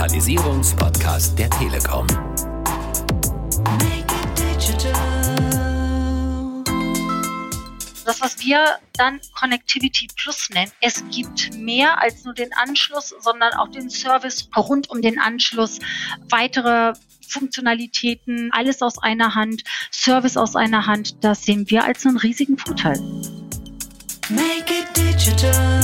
Digitalisierungspodcast der Telekom. Das, was wir dann Connectivity Plus nennen, es gibt mehr als nur den Anschluss, sondern auch den Service rund um den Anschluss, weitere Funktionalitäten, alles aus einer Hand, Service aus einer Hand, das sehen wir als einen riesigen Vorteil. Make it digital.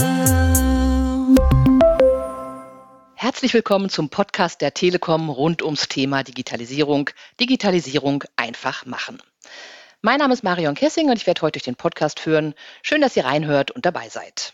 Herzlich willkommen zum Podcast der Telekom rund ums Thema Digitalisierung. Digitalisierung einfach machen. Mein Name ist Marion Kessing und ich werde heute durch den Podcast führen. Schön, dass ihr reinhört und dabei seid.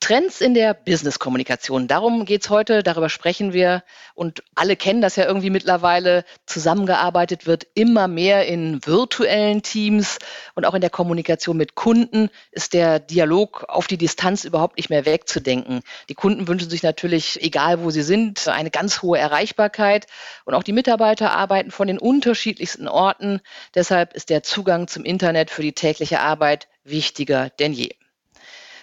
Trends in der Business-Kommunikation. Darum geht es heute, darüber sprechen wir. Und alle kennen das ja irgendwie mittlerweile. Zusammengearbeitet wird immer mehr in virtuellen Teams und auch in der Kommunikation mit Kunden ist der Dialog auf die Distanz überhaupt nicht mehr wegzudenken. Die Kunden wünschen sich natürlich, egal wo sie sind, eine ganz hohe Erreichbarkeit. Und auch die Mitarbeiter arbeiten von den unterschiedlichsten Orten. Deshalb ist der Zugang zum Internet für die tägliche Arbeit wichtiger denn je.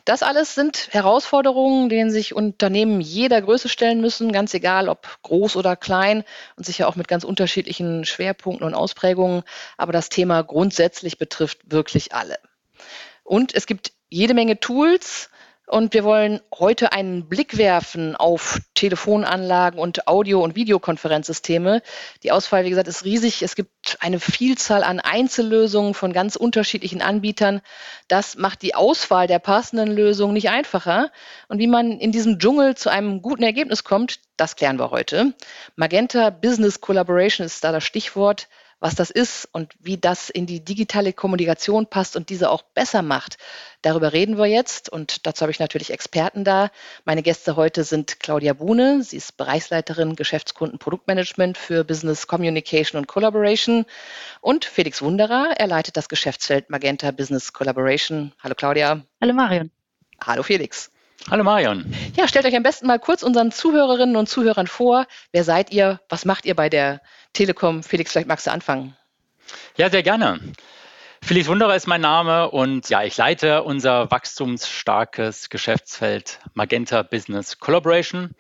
Das alles sind Herausforderungen, denen sich Unternehmen jeder Größe stellen müssen, ganz egal ob groß oder klein und sicher auch mit ganz unterschiedlichen Schwerpunkten und Ausprägungen. Aber das Thema grundsätzlich betrifft wirklich alle. Und es gibt jede Menge Tools, und wir wollen heute einen Blick werfen auf Telefonanlagen und Audio- und Videokonferenzsysteme. Die Auswahl, wie gesagt, ist riesig. Es gibt eine Vielzahl an Einzellösungen von ganz unterschiedlichen Anbietern. Das macht die Auswahl der passenden Lösung nicht einfacher. Und wie man in diesem Dschungel zu einem guten Ergebnis kommt, das klären wir heute. Magenta Business Collaboration ist da das Stichwort was das ist und wie das in die digitale Kommunikation passt und diese auch besser macht. Darüber reden wir jetzt und dazu habe ich natürlich Experten da. Meine Gäste heute sind Claudia Buhne, sie ist Bereichsleiterin Geschäftskunden Produktmanagement für Business Communication und Collaboration und Felix Wunderer, er leitet das Geschäftsfeld Magenta Business Collaboration. Hallo Claudia. Hallo Marion. Hallo Felix. Hallo Marion. Ja, stellt euch am besten mal kurz unseren Zuhörerinnen und Zuhörern vor. Wer seid ihr? Was macht ihr bei der Telekom. Felix, vielleicht magst du anfangen. Ja, sehr gerne. Felix Wunderer ist mein Name und ja, ich leite unser wachstumsstarkes Geschäftsfeld Magenta Business Collaboration.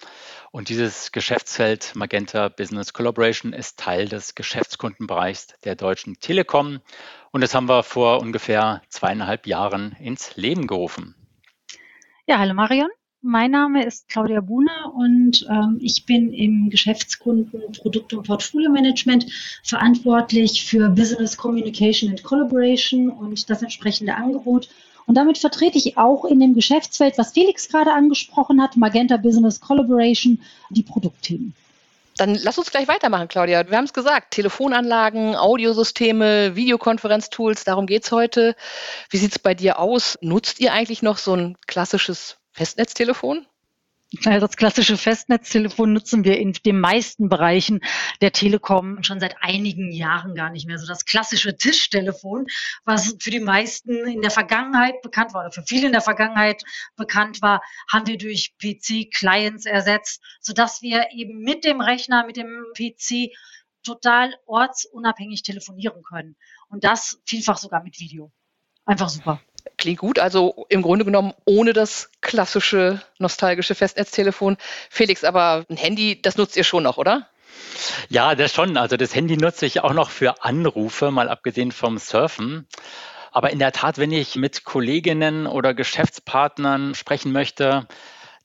Und dieses Geschäftsfeld Magenta Business Collaboration ist Teil des Geschäftskundenbereichs der Deutschen Telekom. Und das haben wir vor ungefähr zweieinhalb Jahren ins Leben gerufen. Ja, hallo Marion. Mein Name ist Claudia Buhne und ähm, ich bin im Geschäftskunden Produkt- und Portfolio-Management verantwortlich für Business Communication and Collaboration und das entsprechende Angebot. Und damit vertrete ich auch in dem Geschäftsfeld, was Felix gerade angesprochen hat, Magenta Business Collaboration, die Produktthemen. Dann lass uns gleich weitermachen, Claudia. Wir haben es gesagt, Telefonanlagen, Audiosysteme, Videokonferenztools, darum geht es heute. Wie sieht es bei dir aus? Nutzt ihr eigentlich noch so ein klassisches Festnetztelefon? Das klassische Festnetztelefon nutzen wir in den meisten Bereichen der Telekom schon seit einigen Jahren gar nicht mehr. So das klassische Tischtelefon, was für die meisten in der Vergangenheit bekannt war oder für viele in der Vergangenheit bekannt war, haben wir durch PC-Clients ersetzt, sodass wir eben mit dem Rechner, mit dem PC total ortsunabhängig telefonieren können. Und das vielfach sogar mit Video. Einfach super. Klingt gut, also im Grunde genommen ohne das klassische nostalgische Festnetztelefon. Felix, aber ein Handy, das nutzt ihr schon noch, oder? Ja, das schon. Also das Handy nutze ich auch noch für Anrufe, mal abgesehen vom Surfen. Aber in der Tat, wenn ich mit Kolleginnen oder Geschäftspartnern sprechen möchte,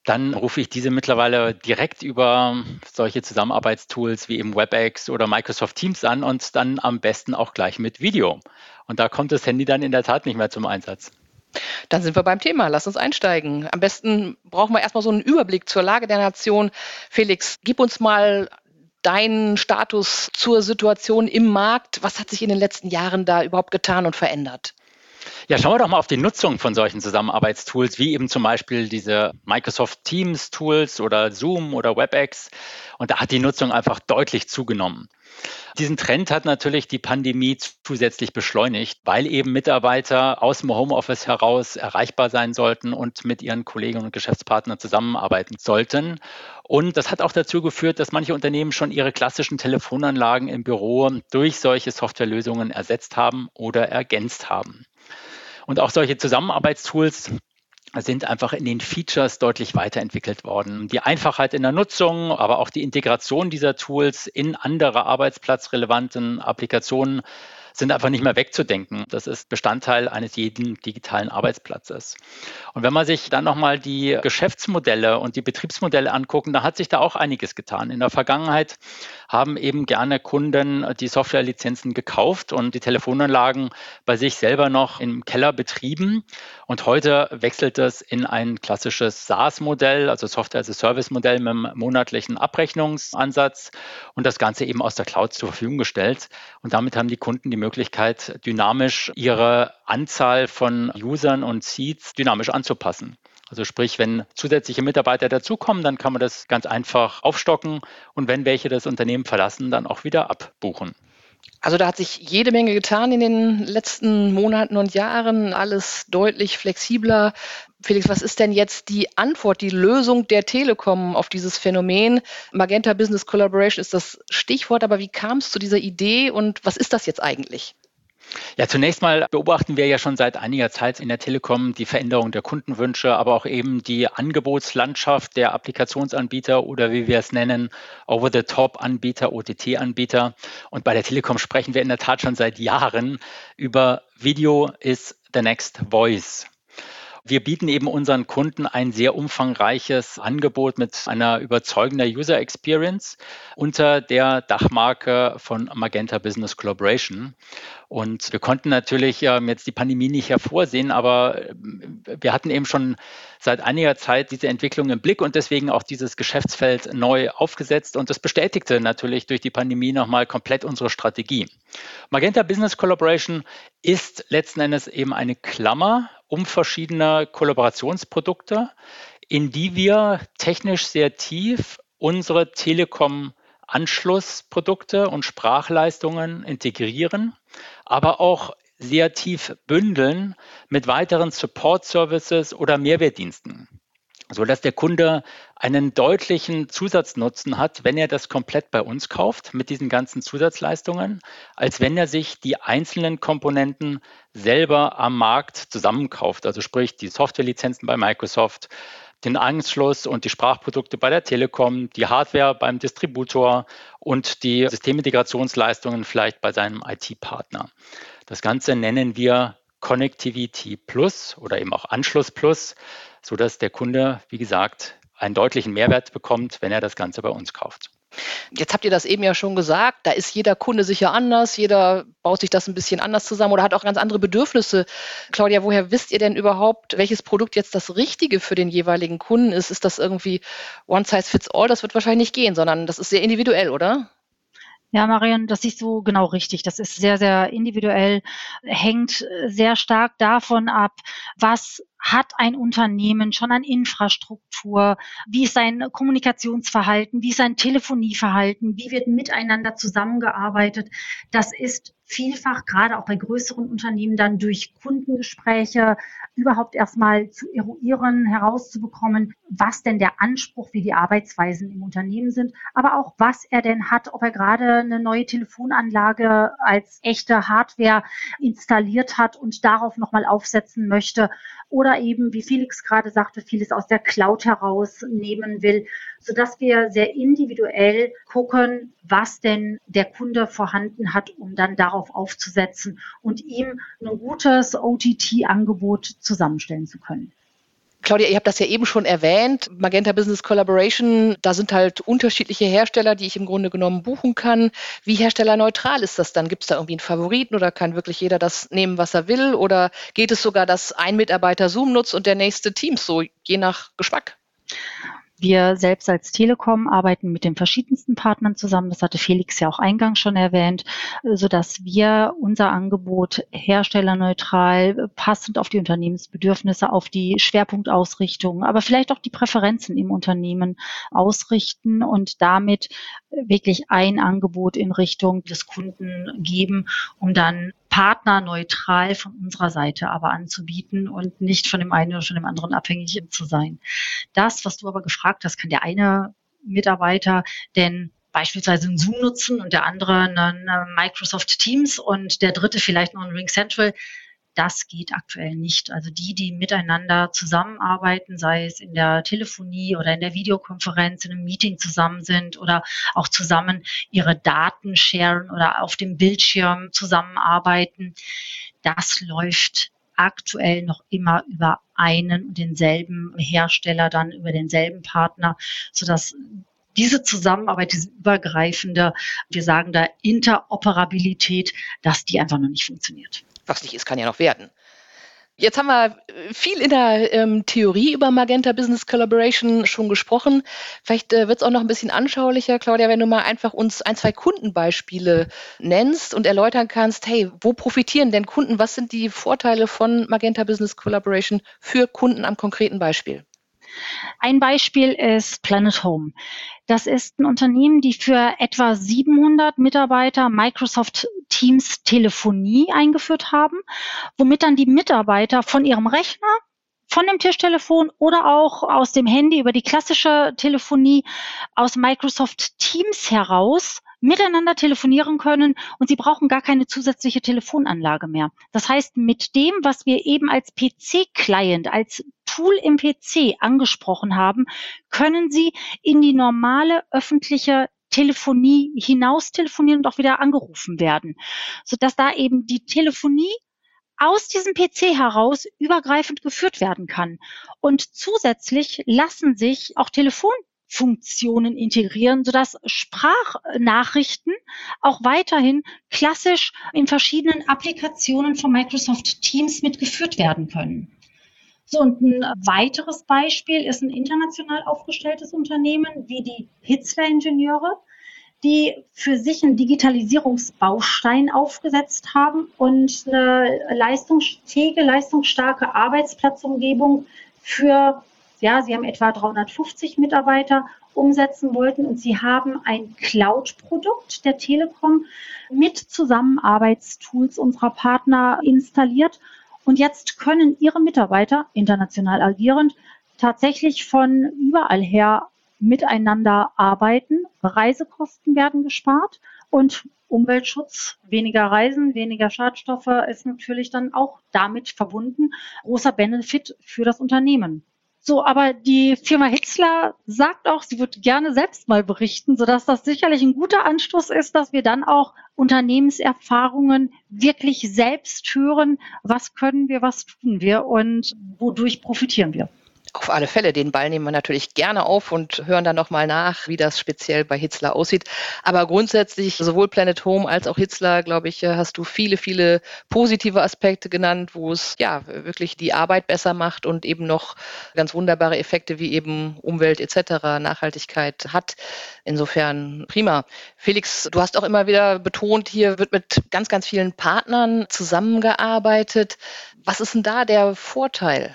dann rufe ich diese mittlerweile direkt über solche Zusammenarbeitstools wie eben WebEx oder Microsoft Teams an und dann am besten auch gleich mit Video. Und da kommt das Handy dann in der Tat nicht mehr zum Einsatz. Dann sind wir beim Thema. Lass uns einsteigen. Am besten brauchen wir erstmal so einen Überblick zur Lage der Nation. Felix, gib uns mal deinen Status zur Situation im Markt. Was hat sich in den letzten Jahren da überhaupt getan und verändert? Ja, schauen wir doch mal auf die Nutzung von solchen Zusammenarbeitstools, wie eben zum Beispiel diese Microsoft Teams Tools oder Zoom oder WebEx. Und da hat die Nutzung einfach deutlich zugenommen. Diesen Trend hat natürlich die Pandemie zusätzlich beschleunigt, weil eben Mitarbeiter aus dem Homeoffice heraus erreichbar sein sollten und mit ihren Kollegen und Geschäftspartnern zusammenarbeiten sollten. Und das hat auch dazu geführt, dass manche Unternehmen schon ihre klassischen Telefonanlagen im Büro durch solche Softwarelösungen ersetzt haben oder ergänzt haben. Und auch solche Zusammenarbeitstools sind einfach in den Features deutlich weiterentwickelt worden. Die Einfachheit in der Nutzung, aber auch die Integration dieser Tools in andere arbeitsplatzrelevanten Applikationen sind einfach nicht mehr wegzudenken. Das ist Bestandteil eines jeden digitalen Arbeitsplatzes. Und wenn man sich dann nochmal die Geschäftsmodelle und die Betriebsmodelle angucken, da hat sich da auch einiges getan. In der Vergangenheit haben eben gerne Kunden die Softwarelizenzen gekauft und die Telefonanlagen bei sich selber noch im Keller betrieben. Und heute wechselt es in ein klassisches SaaS-Modell, also Software as a Service-Modell mit einem monatlichen Abrechnungsansatz und das Ganze eben aus der Cloud zur Verfügung gestellt. Und damit haben die Kunden die Möglichkeit, Möglichkeit, dynamisch ihre Anzahl von Usern und Seeds dynamisch anzupassen. Also sprich, wenn zusätzliche Mitarbeiter dazukommen, dann kann man das ganz einfach aufstocken und wenn welche das Unternehmen verlassen, dann auch wieder abbuchen. Also da hat sich jede Menge getan in den letzten Monaten und Jahren, alles deutlich flexibler. Felix, was ist denn jetzt die Antwort, die Lösung der Telekom auf dieses Phänomen? Magenta Business Collaboration ist das Stichwort, aber wie kam es zu dieser Idee und was ist das jetzt eigentlich? Ja, zunächst mal beobachten wir ja schon seit einiger Zeit in der Telekom die Veränderung der Kundenwünsche, aber auch eben die Angebotslandschaft der Applikationsanbieter oder wie wir es nennen, Over-the-Top-Anbieter, OTT-Anbieter. Und bei der Telekom sprechen wir in der Tat schon seit Jahren über Video is the next voice. Wir bieten eben unseren Kunden ein sehr umfangreiches Angebot mit einer überzeugender User Experience unter der Dachmarke von Magenta Business Collaboration. Und wir konnten natürlich ähm, jetzt die Pandemie nicht hervorsehen, aber ähm, wir hatten eben schon seit einiger Zeit diese Entwicklung im Blick und deswegen auch dieses Geschäftsfeld neu aufgesetzt. Und das bestätigte natürlich durch die Pandemie nochmal komplett unsere Strategie. Magenta Business Collaboration ist letzten Endes eben eine Klammer um verschiedene Kollaborationsprodukte, in die wir technisch sehr tief unsere Telekom Anschlussprodukte und Sprachleistungen integrieren, aber auch sehr tief bündeln mit weiteren Support Services oder Mehrwertdiensten so dass der Kunde einen deutlichen Zusatznutzen hat, wenn er das komplett bei uns kauft mit diesen ganzen Zusatzleistungen, als wenn er sich die einzelnen Komponenten selber am Markt zusammenkauft. Also sprich die Softwarelizenzen bei Microsoft, den Anschluss und die Sprachprodukte bei der Telekom, die Hardware beim Distributor und die Systemintegrationsleistungen vielleicht bei seinem IT-Partner. Das Ganze nennen wir Connectivity Plus oder eben auch Anschluss Plus sodass der Kunde, wie gesagt, einen deutlichen Mehrwert bekommt, wenn er das Ganze bei uns kauft. Jetzt habt ihr das eben ja schon gesagt, da ist jeder Kunde sicher anders, jeder baut sich das ein bisschen anders zusammen oder hat auch ganz andere Bedürfnisse. Claudia, woher wisst ihr denn überhaupt, welches Produkt jetzt das Richtige für den jeweiligen Kunden ist? Ist das irgendwie One Size Fits All? Das wird wahrscheinlich nicht gehen, sondern das ist sehr individuell, oder? Ja, Marion, das siehst du genau richtig. Das ist sehr, sehr individuell, hängt sehr stark davon ab, was hat ein Unternehmen schon an Infrastruktur? Wie ist sein Kommunikationsverhalten? Wie ist sein Telefonieverhalten? Wie wird miteinander zusammengearbeitet? Das ist vielfach gerade auch bei größeren Unternehmen dann durch Kundengespräche überhaupt erstmal zu eruieren, herauszubekommen, was denn der Anspruch, wie die Arbeitsweisen im Unternehmen sind, aber auch was er denn hat, ob er gerade eine neue Telefonanlage als echte Hardware installiert hat und darauf nochmal aufsetzen möchte oder eben, wie Felix gerade sagte, vieles aus der Cloud herausnehmen will, sodass wir sehr individuell gucken, was denn der Kunde vorhanden hat, um dann darauf aufzusetzen und ihm ein gutes OTT-Angebot zusammenstellen zu können. Claudia, ihr habt das ja eben schon erwähnt, Magenta Business Collaboration, da sind halt unterschiedliche Hersteller, die ich im Grunde genommen buchen kann. Wie herstellerneutral ist das dann? Gibt es da irgendwie einen Favoriten oder kann wirklich jeder das nehmen, was er will? Oder geht es sogar, dass ein Mitarbeiter Zoom nutzt und der nächste Teams, so je nach Geschmack? Wir selbst als Telekom arbeiten mit den verschiedensten Partnern zusammen. Das hatte Felix ja auch eingangs schon erwähnt, so dass wir unser Angebot herstellerneutral, passend auf die Unternehmensbedürfnisse, auf die Schwerpunktausrichtung, aber vielleicht auch die Präferenzen im Unternehmen ausrichten und damit wirklich ein Angebot in Richtung des Kunden geben, um dann partnerneutral von unserer Seite aber anzubieten und nicht von dem einen oder von dem anderen abhängig zu sein. Das, was du aber gefragt hast, kann der eine Mitarbeiter denn beispielsweise einen Zoom nutzen und der andere einen Microsoft Teams und der dritte vielleicht noch einen Ring Central das geht aktuell nicht. Also die, die miteinander zusammenarbeiten, sei es in der Telefonie oder in der Videokonferenz, in einem Meeting zusammen sind oder auch zusammen ihre Daten sharen oder auf dem Bildschirm zusammenarbeiten, das läuft aktuell noch immer über einen und denselben Hersteller, dann über denselben Partner, sodass diese Zusammenarbeit, diese übergreifende, wir sagen da Interoperabilität, dass die einfach noch nicht funktioniert. Was nicht ist, kann ja noch werden. Jetzt haben wir viel in der ähm, Theorie über Magenta Business Collaboration schon gesprochen. Vielleicht äh, wird es auch noch ein bisschen anschaulicher, Claudia, wenn du mal einfach uns ein, zwei Kundenbeispiele nennst und erläutern kannst, hey, wo profitieren denn Kunden? Was sind die Vorteile von Magenta Business Collaboration für Kunden am konkreten Beispiel? Ein Beispiel ist Planet Home. Das ist ein Unternehmen, die für etwa 700 Mitarbeiter Microsoft Teams Telefonie eingeführt haben, womit dann die Mitarbeiter von ihrem Rechner von dem Tischtelefon oder auch aus dem Handy über die klassische Telefonie aus Microsoft Teams heraus miteinander telefonieren können und sie brauchen gar keine zusätzliche Telefonanlage mehr. Das heißt, mit dem, was wir eben als PC-Client, als Tool im PC angesprochen haben, können Sie in die normale öffentliche Telefonie hinaus telefonieren und auch wieder angerufen werden, sodass da eben die Telefonie aus diesem PC heraus übergreifend geführt werden kann. Und zusätzlich lassen sich auch Telefonfunktionen integrieren, sodass Sprachnachrichten auch weiterhin klassisch in verschiedenen Applikationen von Microsoft Teams mitgeführt werden können. So, und ein weiteres Beispiel ist ein international aufgestelltes Unternehmen wie die Hitzler Ingenieure, die für sich einen Digitalisierungsbaustein aufgesetzt haben und eine leistungsfähige, leistungsstarke Arbeitsplatzumgebung für, ja, sie haben etwa 350 Mitarbeiter umsetzen wollten und sie haben ein Cloud-Produkt der Telekom mit Zusammenarbeitstools unserer Partner installiert. Und jetzt können Ihre Mitarbeiter, international agierend, tatsächlich von überall her miteinander arbeiten. Reisekosten werden gespart und Umweltschutz, weniger Reisen, weniger Schadstoffe ist natürlich dann auch damit verbunden. Großer Benefit für das Unternehmen. So, aber die Firma Hitzler sagt auch, sie wird gerne selbst mal berichten, sodass das sicherlich ein guter Anstoß ist, dass wir dann auch Unternehmenserfahrungen wirklich selbst hören. Was können wir, was tun wir und wodurch profitieren wir? Auf alle Fälle, den Ball nehmen wir natürlich gerne auf und hören dann nochmal nach, wie das speziell bei Hitzler aussieht. Aber grundsätzlich, sowohl Planet Home als auch Hitzler, glaube ich, hast du viele, viele positive Aspekte genannt, wo es ja wirklich die Arbeit besser macht und eben noch ganz wunderbare Effekte wie eben Umwelt etc., Nachhaltigkeit hat. Insofern prima. Felix, du hast auch immer wieder betont, hier wird mit ganz, ganz vielen Partnern zusammengearbeitet. Was ist denn da der Vorteil?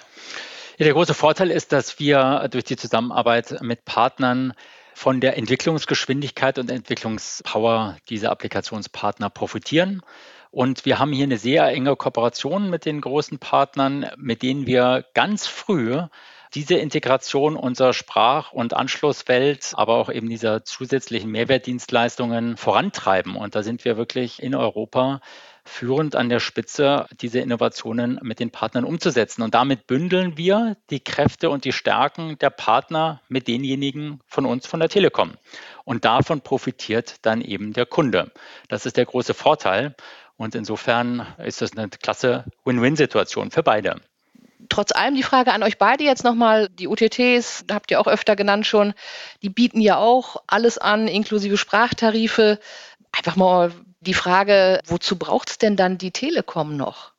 Der große Vorteil ist, dass wir durch die Zusammenarbeit mit Partnern von der Entwicklungsgeschwindigkeit und Entwicklungspower dieser Applikationspartner profitieren. Und wir haben hier eine sehr enge Kooperation mit den großen Partnern, mit denen wir ganz früh diese Integration unserer Sprach- und Anschlusswelt, aber auch eben dieser zusätzlichen Mehrwertdienstleistungen vorantreiben. Und da sind wir wirklich in Europa führend an der Spitze, diese Innovationen mit den Partnern umzusetzen. Und damit bündeln wir die Kräfte und die Stärken der Partner mit denjenigen von uns von der Telekom. Und davon profitiert dann eben der Kunde. Das ist der große Vorteil. Und insofern ist das eine klasse Win-Win-Situation für beide. Trotz allem die Frage an euch beide jetzt nochmal, die UTTs, habt ihr auch öfter genannt schon, die bieten ja auch alles an, inklusive Sprachtarife. Einfach mal die Frage, wozu braucht es denn dann die Telekom noch?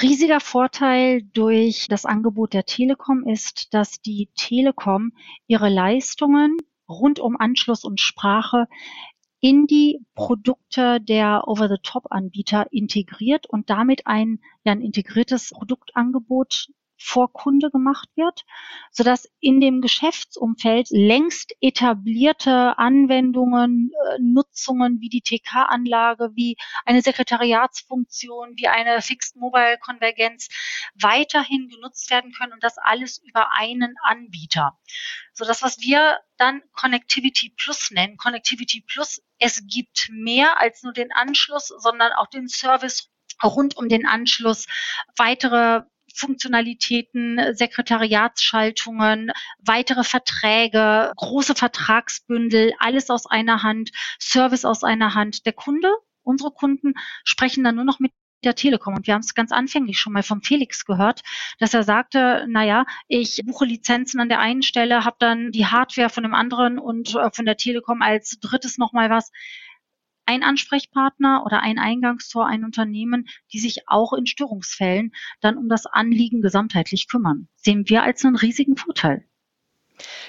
Riesiger Vorteil durch das Angebot der Telekom ist, dass die Telekom ihre Leistungen rund um Anschluss und Sprache in die Produkte der Over-the-Top-Anbieter integriert und damit ein, ja, ein integriertes Produktangebot vor Kunde gemacht wird, sodass in dem Geschäftsumfeld längst etablierte Anwendungen, äh, Nutzungen wie die TK-Anlage, wie eine Sekretariatsfunktion, wie eine Fixed Mobile Konvergenz weiterhin genutzt werden können und das alles über einen Anbieter. So das, was wir dann Connectivity Plus nennen. Connectivity Plus, es gibt mehr als nur den Anschluss, sondern auch den Service rund um den Anschluss, weitere Funktionalitäten, Sekretariatsschaltungen, weitere Verträge, große Vertragsbündel, alles aus einer Hand, Service aus einer Hand. Der Kunde, unsere Kunden sprechen dann nur noch mit der Telekom. Und wir haben es ganz anfänglich schon mal vom Felix gehört, dass er sagte, naja, ich buche Lizenzen an der einen Stelle, habe dann die Hardware von dem anderen und äh, von der Telekom als drittes nochmal was. Ein Ansprechpartner oder ein Eingangstor, ein Unternehmen, die sich auch in Störungsfällen dann um das Anliegen gesamtheitlich kümmern, sehen wir als einen riesigen Vorteil.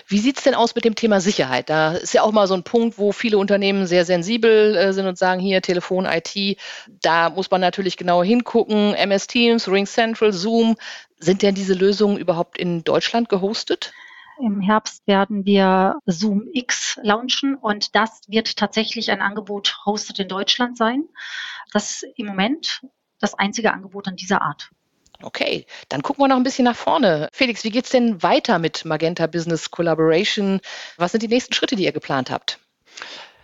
Wie sieht es denn aus mit dem Thema Sicherheit? Da ist ja auch mal so ein Punkt, wo viele Unternehmen sehr sensibel äh, sind und sagen, hier Telefon, IT, da muss man natürlich genauer hingucken. MS Teams, Ring Central, Zoom. Sind denn diese Lösungen überhaupt in Deutschland gehostet? Im Herbst werden wir Zoom X launchen und das wird tatsächlich ein Angebot hosted in Deutschland sein. Das ist im Moment das einzige Angebot an dieser Art. Okay, dann gucken wir noch ein bisschen nach vorne. Felix, wie geht es denn weiter mit Magenta Business Collaboration? Was sind die nächsten Schritte, die ihr geplant habt?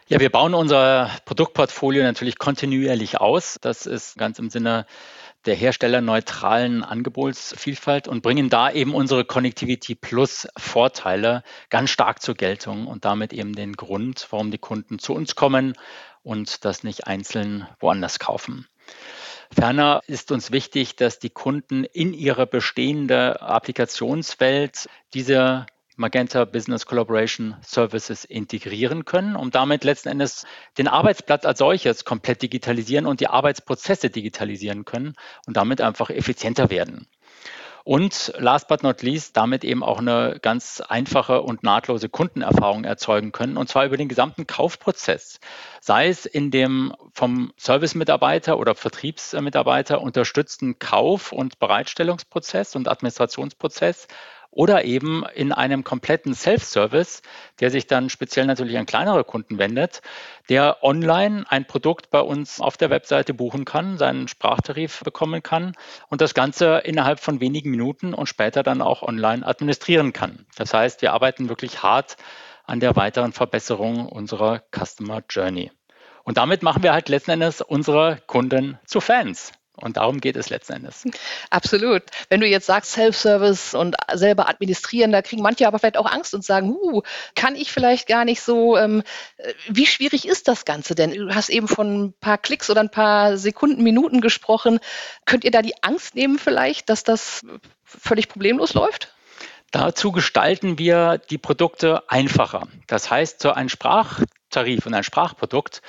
Ja, wir bauen unser Produktportfolio natürlich kontinuierlich aus. Das ist ganz im Sinne der herstellerneutralen Angebotsvielfalt und bringen da eben unsere Connectivity Plus Vorteile ganz stark zur Geltung und damit eben den Grund, warum die Kunden zu uns kommen und das nicht einzeln woanders kaufen. Ferner ist uns wichtig, dass die Kunden in ihre bestehende Applikationswelt diese Magenta Business Collaboration Services integrieren können, um damit letzten Endes den Arbeitsplatz als solches komplett digitalisieren und die Arbeitsprozesse digitalisieren können und damit einfach effizienter werden. Und last but not least, damit eben auch eine ganz einfache und nahtlose Kundenerfahrung erzeugen können, und zwar über den gesamten Kaufprozess. Sei es in dem vom Service-Mitarbeiter oder Vertriebsmitarbeiter unterstützten Kauf- und Bereitstellungsprozess und Administrationsprozess, oder eben in einem kompletten Self-Service, der sich dann speziell natürlich an kleinere Kunden wendet, der online ein Produkt bei uns auf der Webseite buchen kann, seinen Sprachtarif bekommen kann und das Ganze innerhalb von wenigen Minuten und später dann auch online administrieren kann. Das heißt, wir arbeiten wirklich hart an der weiteren Verbesserung unserer Customer Journey. Und damit machen wir halt letzten Endes unsere Kunden zu Fans. Und darum geht es letzten Endes. Absolut. Wenn du jetzt sagst Self-Service und selber administrieren, da kriegen manche aber vielleicht auch Angst und sagen, huh, kann ich vielleicht gar nicht so. Ähm, wie schwierig ist das Ganze denn? Du hast eben von ein paar Klicks oder ein paar Sekunden, Minuten gesprochen. Könnt ihr da die Angst nehmen vielleicht, dass das völlig problemlos läuft? Dazu gestalten wir die Produkte einfacher. Das heißt, so ein Sprachtarif und ein Sprachprodukt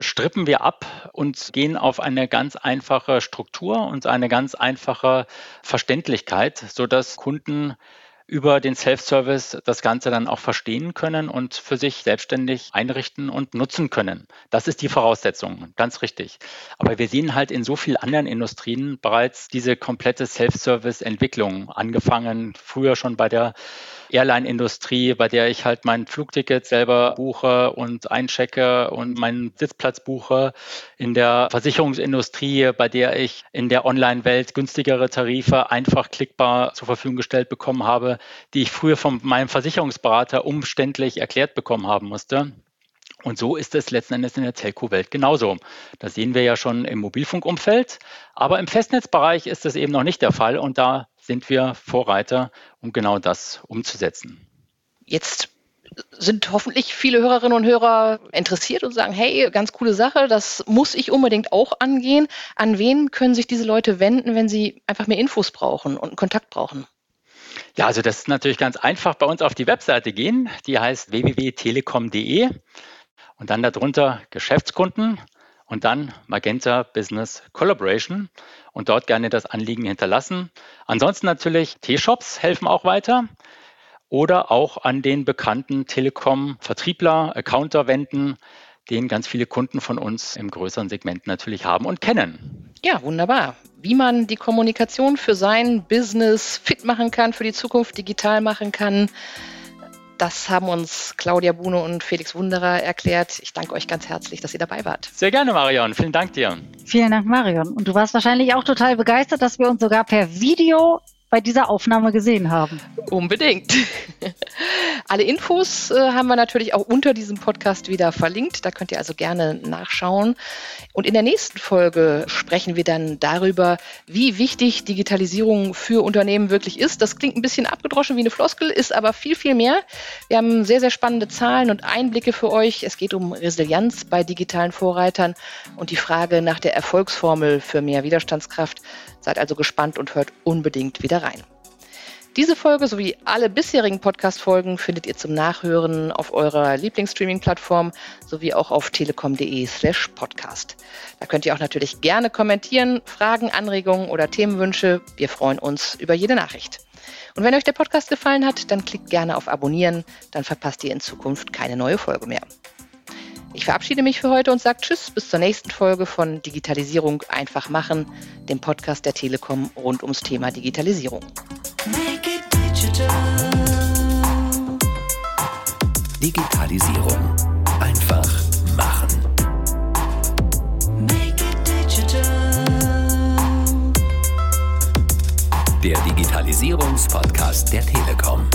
strippen wir ab und gehen auf eine ganz einfache Struktur und eine ganz einfache Verständlichkeit, sodass Kunden über den Self-Service das Ganze dann auch verstehen können und für sich selbstständig einrichten und nutzen können. Das ist die Voraussetzung, ganz richtig. Aber wir sehen halt in so vielen anderen Industrien bereits diese komplette Self-Service-Entwicklung, angefangen früher schon bei der Airline-Industrie, bei der ich halt mein Flugticket selber buche und einchecke und meinen Sitzplatz buche. In der Versicherungsindustrie, bei der ich in der Online-Welt günstigere Tarife einfach klickbar zur Verfügung gestellt bekommen habe, die ich früher von meinem Versicherungsberater umständlich erklärt bekommen haben musste. Und so ist es letzten Endes in der Telco-Welt genauso. Das sehen wir ja schon im Mobilfunkumfeld, aber im Festnetzbereich ist das eben noch nicht der Fall und da sind wir Vorreiter, um genau das umzusetzen. Jetzt sind hoffentlich viele Hörerinnen und Hörer interessiert und sagen, hey, ganz coole Sache, das muss ich unbedingt auch angehen. An wen können sich diese Leute wenden, wenn sie einfach mehr Infos brauchen und Kontakt brauchen? Ja, also das ist natürlich ganz einfach bei uns auf die Webseite gehen. Die heißt www.telekom.de und dann darunter Geschäftskunden und dann Magenta Business Collaboration und dort gerne das Anliegen hinterlassen. Ansonsten natürlich T-Shops helfen auch weiter oder auch an den bekannten Telekom-Vertriebler, Accounter wenden, den ganz viele Kunden von uns im größeren Segment natürlich haben und kennen. Ja, wunderbar. Wie man die Kommunikation für sein Business fit machen kann, für die Zukunft digital machen kann, das haben uns Claudia Buhne und Felix Wunderer erklärt. Ich danke euch ganz herzlich, dass ihr dabei wart. Sehr gerne, Marion. Vielen Dank dir. Vielen Dank, Marion. Und du warst wahrscheinlich auch total begeistert, dass wir uns sogar per Video bei dieser Aufnahme gesehen haben. Unbedingt. Alle Infos äh, haben wir natürlich auch unter diesem Podcast wieder verlinkt. Da könnt ihr also gerne nachschauen. Und in der nächsten Folge sprechen wir dann darüber, wie wichtig Digitalisierung für Unternehmen wirklich ist. Das klingt ein bisschen abgedroschen wie eine Floskel, ist aber viel, viel mehr. Wir haben sehr, sehr spannende Zahlen und Einblicke für euch. Es geht um Resilienz bei digitalen Vorreitern und die Frage nach der Erfolgsformel für mehr Widerstandskraft. Seid also gespannt und hört unbedingt wieder rein. Diese Folge sowie alle bisherigen Podcast-Folgen findet ihr zum Nachhören auf eurer Lieblingsstreaming-Plattform sowie auch auf telekom.de slash podcast. Da könnt ihr auch natürlich gerne kommentieren, Fragen, Anregungen oder Themenwünsche. Wir freuen uns über jede Nachricht. Und wenn euch der Podcast gefallen hat, dann klickt gerne auf Abonnieren, dann verpasst ihr in Zukunft keine neue Folge mehr. Ich verabschiede mich für heute und sage Tschüss bis zur nächsten Folge von Digitalisierung einfach machen, dem Podcast der Telekom rund ums Thema Digitalisierung. Digitalisierung. Einfach machen. Der Digitalisierungspodcast der Telekom.